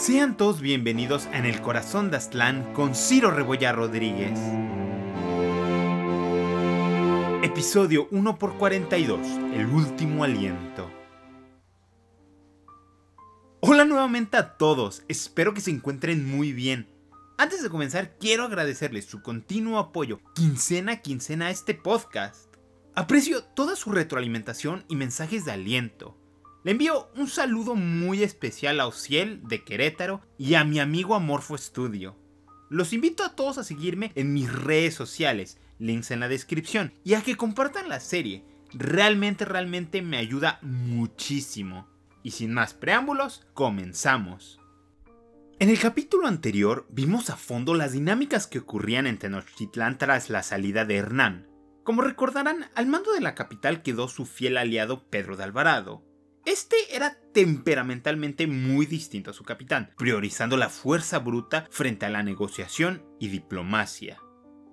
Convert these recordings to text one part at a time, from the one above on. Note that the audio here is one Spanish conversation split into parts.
Sean todos bienvenidos En el Corazón de Aztlán con Ciro Rebolla Rodríguez. Episodio 1 x 42 El último aliento. Hola nuevamente a todos, espero que se encuentren muy bien. Antes de comenzar, quiero agradecerles su continuo apoyo, quincena a quincena, a este podcast. Aprecio toda su retroalimentación y mensajes de aliento. Le envío un saludo muy especial a Ociel de Querétaro y a mi amigo Amorfo Studio. Los invito a todos a seguirme en mis redes sociales, links en la descripción, y a que compartan la serie. Realmente, realmente me ayuda muchísimo. Y sin más preámbulos, comenzamos. En el capítulo anterior vimos a fondo las dinámicas que ocurrían en Tenochtitlán tras la salida de Hernán. Como recordarán, al mando de la capital quedó su fiel aliado Pedro de Alvarado, este era temperamentalmente muy distinto a su capitán, priorizando la fuerza bruta frente a la negociación y diplomacia.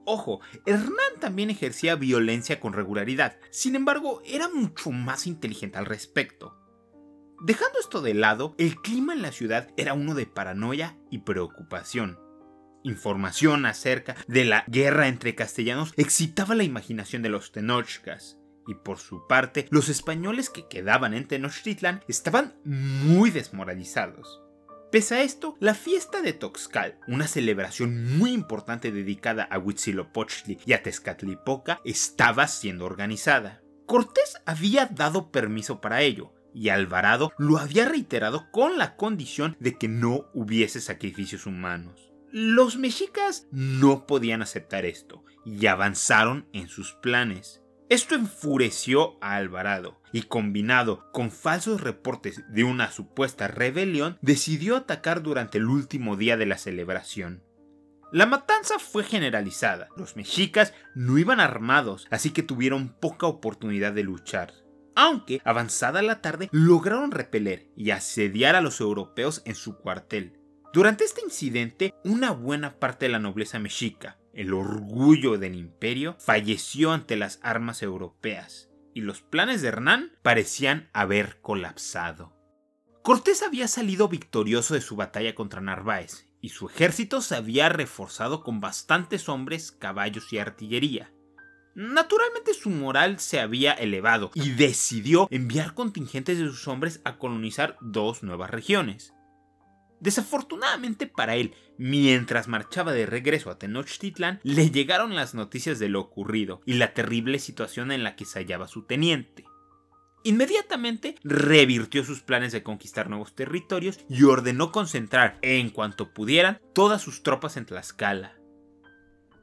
Ojo, Hernán también ejercía violencia con regularidad, sin embargo era mucho más inteligente al respecto. Dejando esto de lado, el clima en la ciudad era uno de paranoia y preocupación. Información acerca de la guerra entre castellanos excitaba la imaginación de los tenochcas, y por su parte, los españoles que quedaban en Tenochtitlan estaban muy desmoralizados. Pese a esto, la fiesta de Toxcal, una celebración muy importante dedicada a Huitzilopochtli y a Tezcatlipoca, estaba siendo organizada. Cortés había dado permiso para ello, y Alvarado lo había reiterado con la condición de que no hubiese sacrificios humanos. Los mexicas no podían aceptar esto, y avanzaron en sus planes. Esto enfureció a Alvarado y combinado con falsos reportes de una supuesta rebelión, decidió atacar durante el último día de la celebración. La matanza fue generalizada. Los mexicas no iban armados, así que tuvieron poca oportunidad de luchar. Aunque, avanzada la tarde, lograron repeler y asediar a los europeos en su cuartel. Durante este incidente, una buena parte de la nobleza mexica, el orgullo del imperio, falleció ante las armas europeas, y los planes de Hernán parecían haber colapsado. Cortés había salido victorioso de su batalla contra Narváez, y su ejército se había reforzado con bastantes hombres, caballos y artillería. Naturalmente su moral se había elevado y decidió enviar contingentes de sus hombres a colonizar dos nuevas regiones. Desafortunadamente para él, mientras marchaba de regreso a Tenochtitlan, le llegaron las noticias de lo ocurrido y la terrible situación en la que se hallaba su teniente. Inmediatamente revirtió sus planes de conquistar nuevos territorios y ordenó concentrar, en cuanto pudieran, todas sus tropas en Tlaxcala.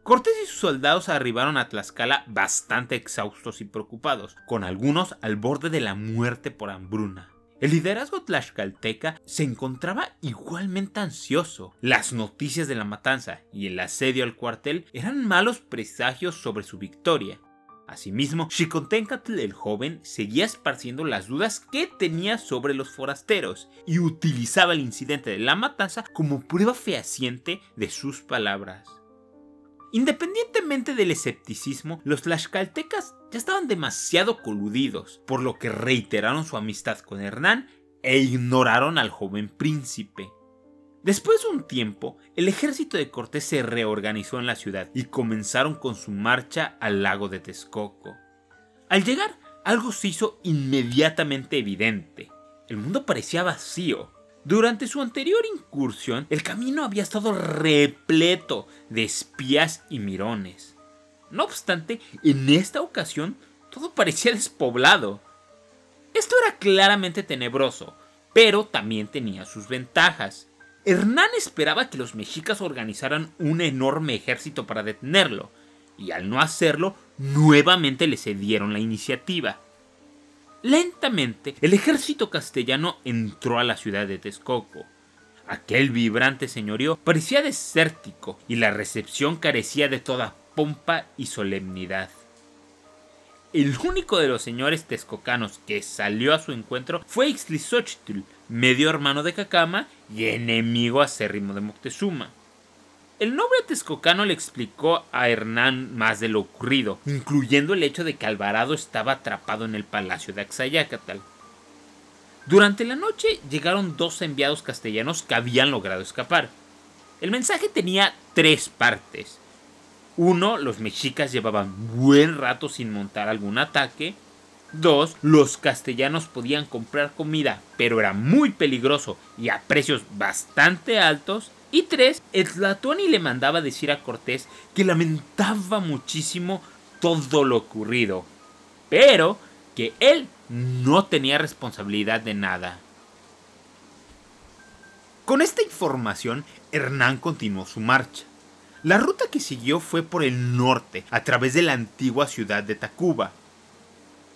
Cortés y sus soldados arribaron a Tlaxcala bastante exhaustos y preocupados, con algunos al borde de la muerte por hambruna. El liderazgo tlaxcalteca se encontraba igualmente ansioso. Las noticias de la matanza y el asedio al cuartel eran malos presagios sobre su victoria. Asimismo, Xicontencatl el joven seguía esparciendo las dudas que tenía sobre los forasteros y utilizaba el incidente de la matanza como prueba fehaciente de sus palabras. Independientemente del escepticismo, los tlaxcaltecas ya estaban demasiado coludidos, por lo que reiteraron su amistad con Hernán e ignoraron al joven príncipe. Después de un tiempo, el ejército de Cortés se reorganizó en la ciudad y comenzaron con su marcha al lago de Texcoco. Al llegar, algo se hizo inmediatamente evidente. El mundo parecía vacío, durante su anterior incursión, el camino había estado repleto de espías y mirones. No obstante, en esta ocasión todo parecía despoblado. Esto era claramente tenebroso, pero también tenía sus ventajas. Hernán esperaba que los mexicas organizaran un enorme ejército para detenerlo, y al no hacerlo, nuevamente le cedieron la iniciativa. Lentamente, el ejército castellano entró a la ciudad de Texcoco. Aquel vibrante señorío parecía desértico y la recepción carecía de toda pompa y solemnidad. El único de los señores texcocanos que salió a su encuentro fue Ixtlisochtl, medio hermano de Cacama y enemigo acérrimo de Moctezuma. El noble texcocano le explicó a Hernán más de lo ocurrido, incluyendo el hecho de que Alvarado estaba atrapado en el palacio de Axayácatl. Durante la noche llegaron dos enviados castellanos que habían logrado escapar. El mensaje tenía tres partes. Uno, los mexicas llevaban buen rato sin montar algún ataque. Dos, los castellanos podían comprar comida, pero era muy peligroso y a precios bastante altos. Y tres, el Tlatuani le mandaba decir a Cortés que lamentaba muchísimo todo lo ocurrido, pero que él no tenía responsabilidad de nada. Con esta información, Hernán continuó su marcha. La ruta que siguió fue por el norte, a través de la antigua ciudad de Tacuba.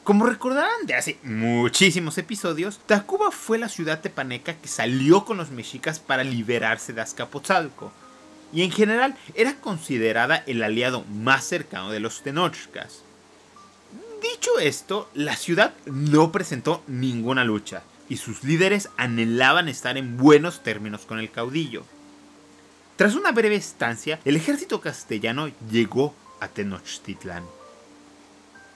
Como recordarán de hace muchísimos episodios, Tacuba fue la ciudad tepaneca que salió con los mexicas para liberarse de Azcapotzalco, y en general era considerada el aliado más cercano de los Tenochcas. Dicho esto, la ciudad no presentó ninguna lucha, y sus líderes anhelaban estar en buenos términos con el caudillo. Tras una breve estancia, el ejército castellano llegó a Tenochtitlán.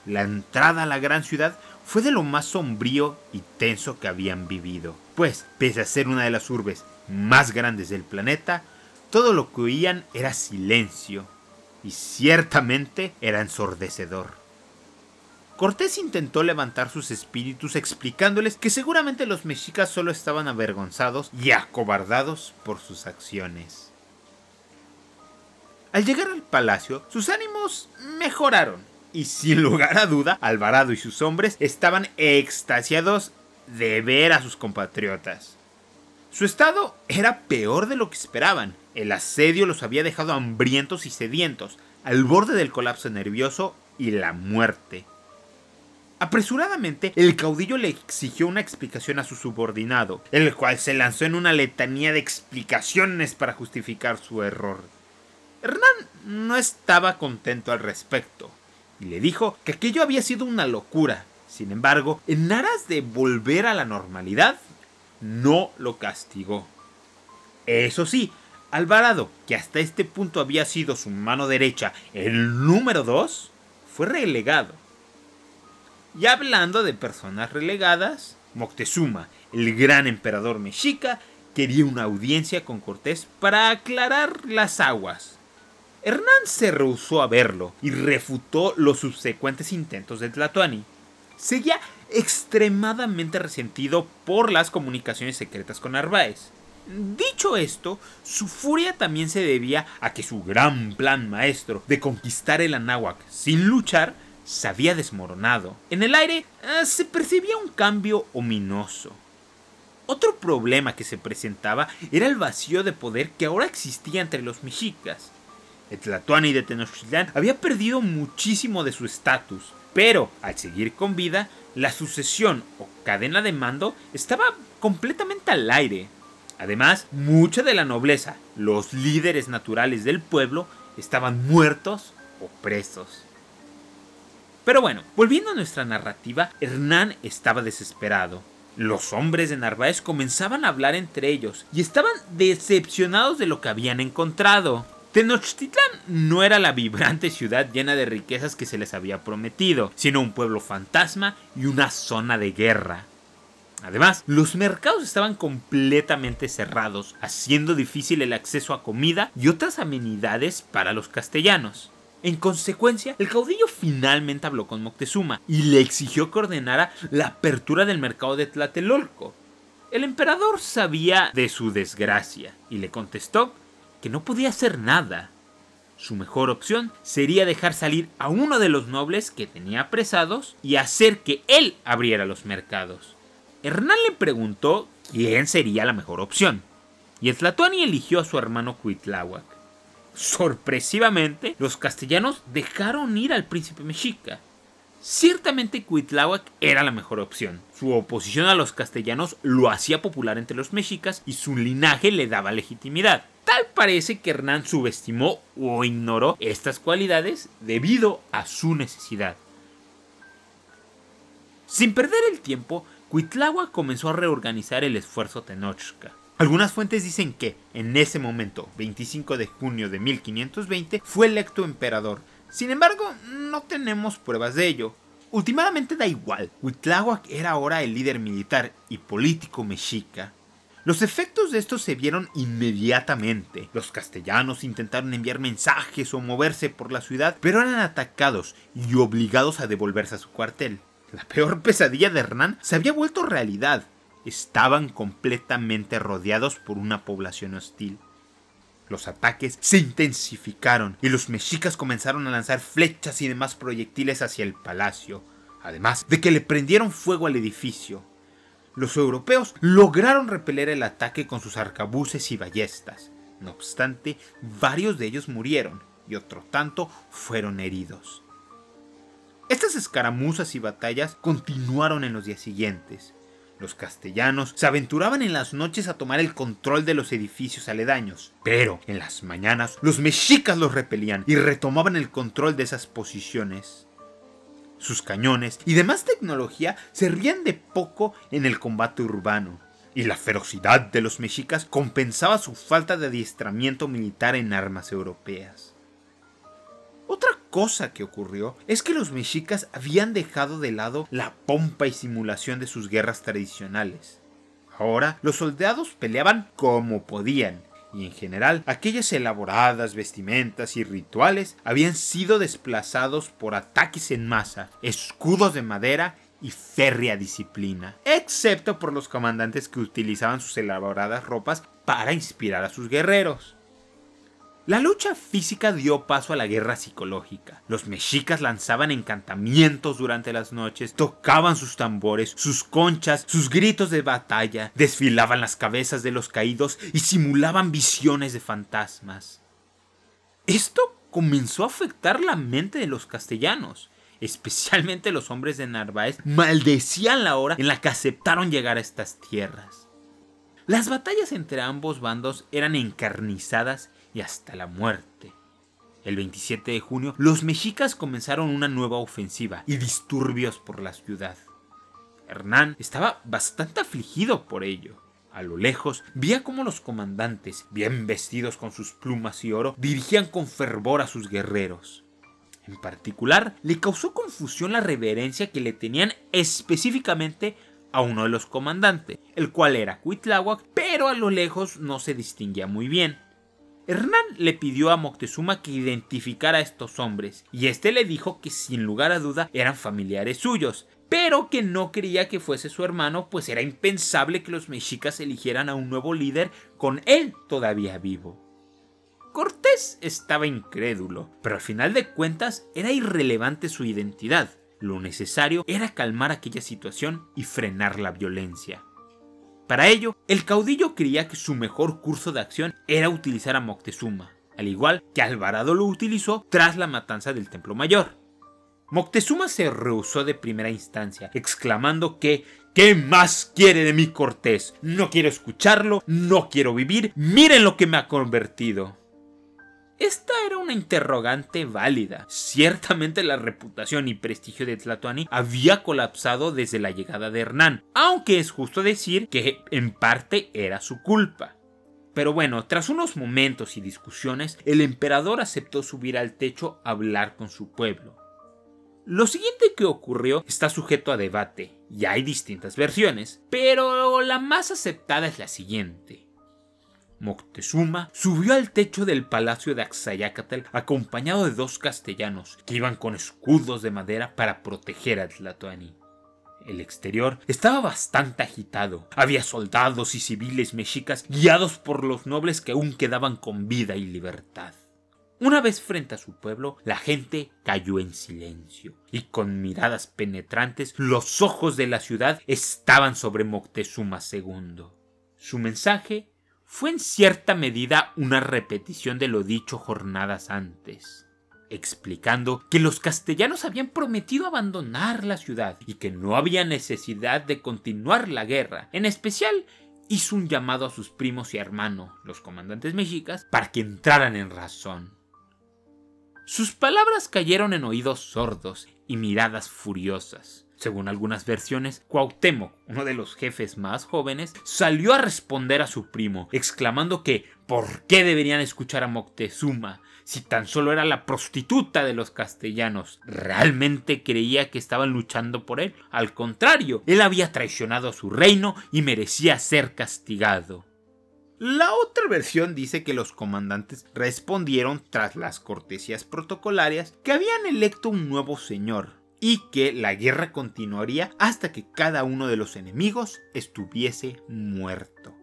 La entrada a la gran ciudad fue de lo más sombrío y tenso que habían vivido, pues, pese a ser una de las urbes más grandes del planeta, todo lo que oían era silencio, y ciertamente era ensordecedor. Cortés intentó levantar sus espíritus explicándoles que seguramente los mexicas solo estaban avergonzados y acobardados por sus acciones. Al llegar al palacio, sus ánimos mejoraron. Y sin lugar a duda, Alvarado y sus hombres estaban extasiados de ver a sus compatriotas. Su estado era peor de lo que esperaban. El asedio los había dejado hambrientos y sedientos, al borde del colapso nervioso y la muerte. Apresuradamente, el caudillo le exigió una explicación a su subordinado, el cual se lanzó en una letanía de explicaciones para justificar su error. Hernán no estaba contento al respecto y le dijo que aquello había sido una locura. Sin embargo, en aras de volver a la normalidad, no lo castigó. Eso sí, Alvarado, que hasta este punto había sido su mano derecha, el número dos, fue relegado. Y hablando de personas relegadas, Moctezuma, el gran emperador mexica, quería una audiencia con Cortés para aclarar las aguas. Hernán se rehusó a verlo y refutó los subsecuentes intentos de Tlatoani. Seguía extremadamente resentido por las comunicaciones secretas con Narváez. Dicho esto, su furia también se debía a que su gran plan maestro de conquistar el Anáhuac sin luchar se había desmoronado. En el aire eh, se percibía un cambio ominoso. Otro problema que se presentaba era el vacío de poder que ahora existía entre los mexicas. El Tlatoani de Tenochtitlán había perdido muchísimo de su estatus, pero al seguir con vida, la sucesión o cadena de mando estaba completamente al aire. Además, mucha de la nobleza, los líderes naturales del pueblo, estaban muertos o presos. Pero bueno, volviendo a nuestra narrativa, Hernán estaba desesperado. Los hombres de Narváez comenzaban a hablar entre ellos y estaban decepcionados de lo que habían encontrado. Tenochtitlán no era la vibrante ciudad llena de riquezas que se les había prometido, sino un pueblo fantasma y una zona de guerra. Además, los mercados estaban completamente cerrados, haciendo difícil el acceso a comida y otras amenidades para los castellanos. En consecuencia, el caudillo finalmente habló con Moctezuma y le exigió que ordenara la apertura del mercado de Tlatelolco. El emperador sabía de su desgracia y le contestó que no podía hacer nada. Su mejor opción sería dejar salir a uno de los nobles que tenía apresados y hacer que él abriera los mercados. Hernán le preguntó quién sería la mejor opción, y el Tlatoani eligió a su hermano Cuitláhuac. Sorpresivamente, los castellanos dejaron ir al príncipe mexica. Ciertamente Cuitláhuac era la mejor opción. Su oposición a los castellanos lo hacía popular entre los mexicas y su linaje le daba legitimidad. Tal parece que Hernán subestimó o ignoró estas cualidades debido a su necesidad. Sin perder el tiempo, Cuitláhuac comenzó a reorganizar el esfuerzo Tenochca. Algunas fuentes dicen que, en ese momento, 25 de junio de 1520, fue electo emperador. Sin embargo, no tenemos pruebas de ello. últimamente da igual, Huitláhuac era ahora el líder militar y político mexica. Los efectos de esto se vieron inmediatamente. Los castellanos intentaron enviar mensajes o moverse por la ciudad, pero eran atacados y obligados a devolverse a su cuartel. La peor pesadilla de Hernán se había vuelto realidad. Estaban completamente rodeados por una población hostil. Los ataques se intensificaron y los mexicas comenzaron a lanzar flechas y demás proyectiles hacia el palacio, además de que le prendieron fuego al edificio. Los europeos lograron repeler el ataque con sus arcabuces y ballestas. No obstante, varios de ellos murieron y otro tanto fueron heridos. Estas escaramuzas y batallas continuaron en los días siguientes. Los castellanos se aventuraban en las noches a tomar el control de los edificios aledaños, pero en las mañanas los mexicas los repelían y retomaban el control de esas posiciones. Sus cañones y demás tecnología servían de poco en el combate urbano, y la ferocidad de los mexicas compensaba su falta de adiestramiento militar en armas europeas. Otra cosa que ocurrió es que los mexicas habían dejado de lado la pompa y simulación de sus guerras tradicionales. Ahora los soldados peleaban como podían, y en general aquellas elaboradas vestimentas y rituales habían sido desplazados por ataques en masa, escudos de madera y férrea disciplina, excepto por los comandantes que utilizaban sus elaboradas ropas para inspirar a sus guerreros. La lucha física dio paso a la guerra psicológica. Los mexicas lanzaban encantamientos durante las noches, tocaban sus tambores, sus conchas, sus gritos de batalla, desfilaban las cabezas de los caídos y simulaban visiones de fantasmas. Esto comenzó a afectar la mente de los castellanos. Especialmente los hombres de Narváez maldecían la hora en la que aceptaron llegar a estas tierras. Las batallas entre ambos bandos eran encarnizadas y hasta la muerte. El 27 de junio, los mexicas comenzaron una nueva ofensiva y disturbios por la ciudad. Hernán estaba bastante afligido por ello. A lo lejos, veía cómo los comandantes, bien vestidos con sus plumas y oro, dirigían con fervor a sus guerreros. En particular, le causó confusión la reverencia que le tenían específicamente a uno de los comandantes, el cual era Cuitláhuac, pero a lo lejos no se distinguía muy bien. Hernán le pidió a Moctezuma que identificara a estos hombres, y este le dijo que sin lugar a duda eran familiares suyos, pero que no quería que fuese su hermano, pues era impensable que los mexicas eligieran a un nuevo líder con él todavía vivo. Cortés estaba incrédulo, pero al final de cuentas era irrelevante su identidad. Lo necesario era calmar aquella situación y frenar la violencia. Para ello, el caudillo creía que su mejor curso de acción era utilizar a Moctezuma, al igual que Alvarado lo utilizó tras la matanza del Templo Mayor. Moctezuma se rehusó de primera instancia, exclamando que ¿Qué más quiere de mí Cortés? No quiero escucharlo, no quiero vivir, miren lo que me ha convertido. Esta era una interrogante válida. Ciertamente la reputación y prestigio de Tlatoani había colapsado desde la llegada de Hernán, aunque es justo decir que en parte era su culpa. Pero bueno, tras unos momentos y discusiones, el emperador aceptó subir al techo a hablar con su pueblo. Lo siguiente que ocurrió está sujeto a debate, y hay distintas versiones, pero la más aceptada es la siguiente. Moctezuma subió al techo del palacio de Axayácatl acompañado de dos castellanos que iban con escudos de madera para proteger a Tlatoani. El exterior estaba bastante agitado. Había soldados y civiles mexicas guiados por los nobles que aún quedaban con vida y libertad. Una vez frente a su pueblo, la gente cayó en silencio, y con miradas penetrantes los ojos de la ciudad estaban sobre Moctezuma II. Su mensaje fue en cierta medida una repetición de lo dicho jornadas antes, explicando que los castellanos habían prometido abandonar la ciudad y que no había necesidad de continuar la guerra. En especial, hizo un llamado a sus primos y hermanos, los comandantes mexicas, para que entraran en razón. Sus palabras cayeron en oídos sordos y miradas furiosas. Según algunas versiones, Cuauhtémoc, uno de los jefes más jóvenes, salió a responder a su primo, exclamando que ¿por qué deberían escuchar a Moctezuma? Si tan solo era la prostituta de los castellanos, ¿realmente creía que estaban luchando por él? Al contrario, él había traicionado a su reino y merecía ser castigado. La otra versión dice que los comandantes respondieron tras las cortesías protocolarias que habían electo un nuevo señor, y que la guerra continuaría hasta que cada uno de los enemigos estuviese muerto.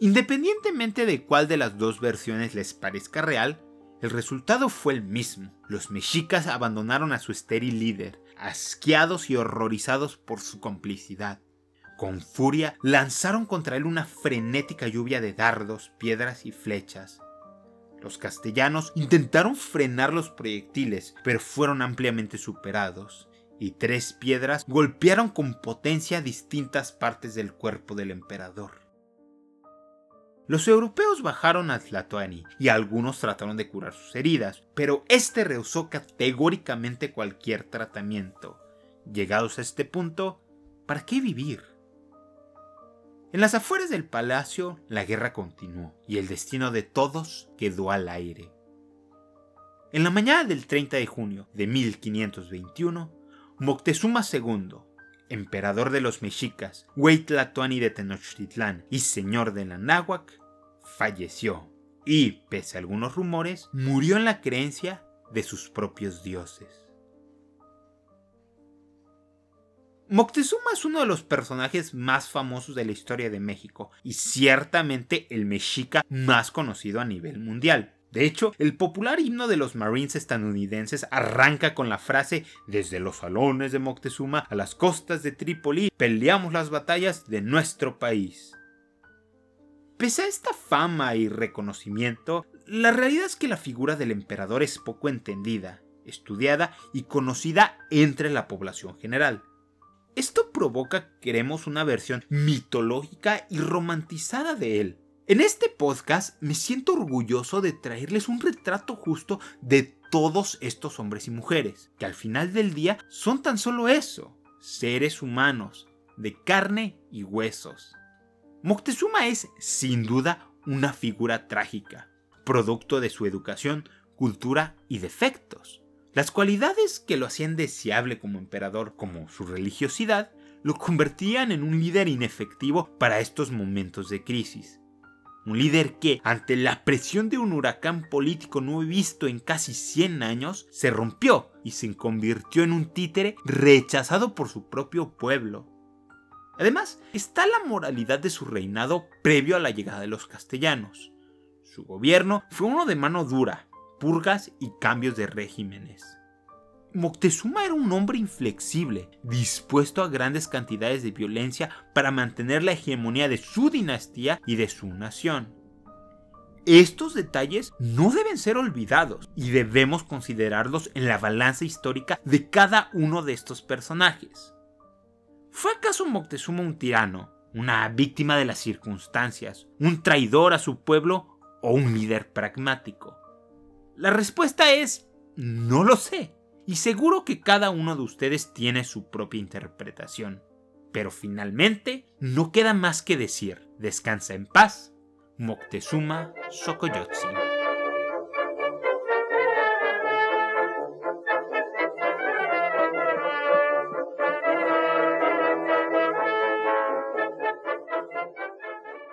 Independientemente de cuál de las dos versiones les parezca real, el resultado fue el mismo. Los mexicas abandonaron a su estéril líder, asqueados y horrorizados por su complicidad. Con furia lanzaron contra él una frenética lluvia de dardos, piedras y flechas. Los castellanos intentaron frenar los proyectiles, pero fueron ampliamente superados, y tres piedras golpearon con potencia distintas partes del cuerpo del emperador. Los europeos bajaron a Tlatoani y algunos trataron de curar sus heridas, pero este rehusó categóricamente cualquier tratamiento. Llegados a este punto, ¿para qué vivir? En las afueras del palacio, la guerra continuó y el destino de todos quedó al aire. En la mañana del 30 de junio de 1521, Moctezuma II, emperador de los mexicas, Hueytlatoani de Tenochtitlán y señor de la Náhuac, falleció y, pese a algunos rumores, murió en la creencia de sus propios dioses. Moctezuma es uno de los personajes más famosos de la historia de México y ciertamente el mexica más conocido a nivel mundial. De hecho, el popular himno de los Marines estadounidenses arranca con la frase Desde los salones de Moctezuma a las costas de Trípoli peleamos las batallas de nuestro país. Pese a esta fama y reconocimiento, la realidad es que la figura del emperador es poco entendida, estudiada y conocida entre la población general. Esto provoca que queremos una versión mitológica y romantizada de él, en este podcast me siento orgulloso de traerles un retrato justo de todos estos hombres y mujeres, que al final del día son tan solo eso, seres humanos, de carne y huesos. Moctezuma es, sin duda, una figura trágica, producto de su educación, cultura y defectos. Las cualidades que lo hacían deseable como emperador, como su religiosidad, lo convertían en un líder inefectivo para estos momentos de crisis un líder que, ante la presión de un huracán político no visto en casi 100 años, se rompió y se convirtió en un títere rechazado por su propio pueblo. Además, está la moralidad de su reinado previo a la llegada de los castellanos. Su gobierno fue uno de mano dura, purgas y cambios de regímenes. Moctezuma era un hombre inflexible, dispuesto a grandes cantidades de violencia para mantener la hegemonía de su dinastía y de su nación. Estos detalles no deben ser olvidados y debemos considerarlos en la balanza histórica de cada uno de estos personajes. ¿Fue acaso Moctezuma un tirano, una víctima de las circunstancias, un traidor a su pueblo o un líder pragmático? La respuesta es no lo sé. Y seguro que cada uno de ustedes tiene su propia interpretación. Pero finalmente, no queda más que decir, descansa en paz, Moctezuma Xocoyotzi.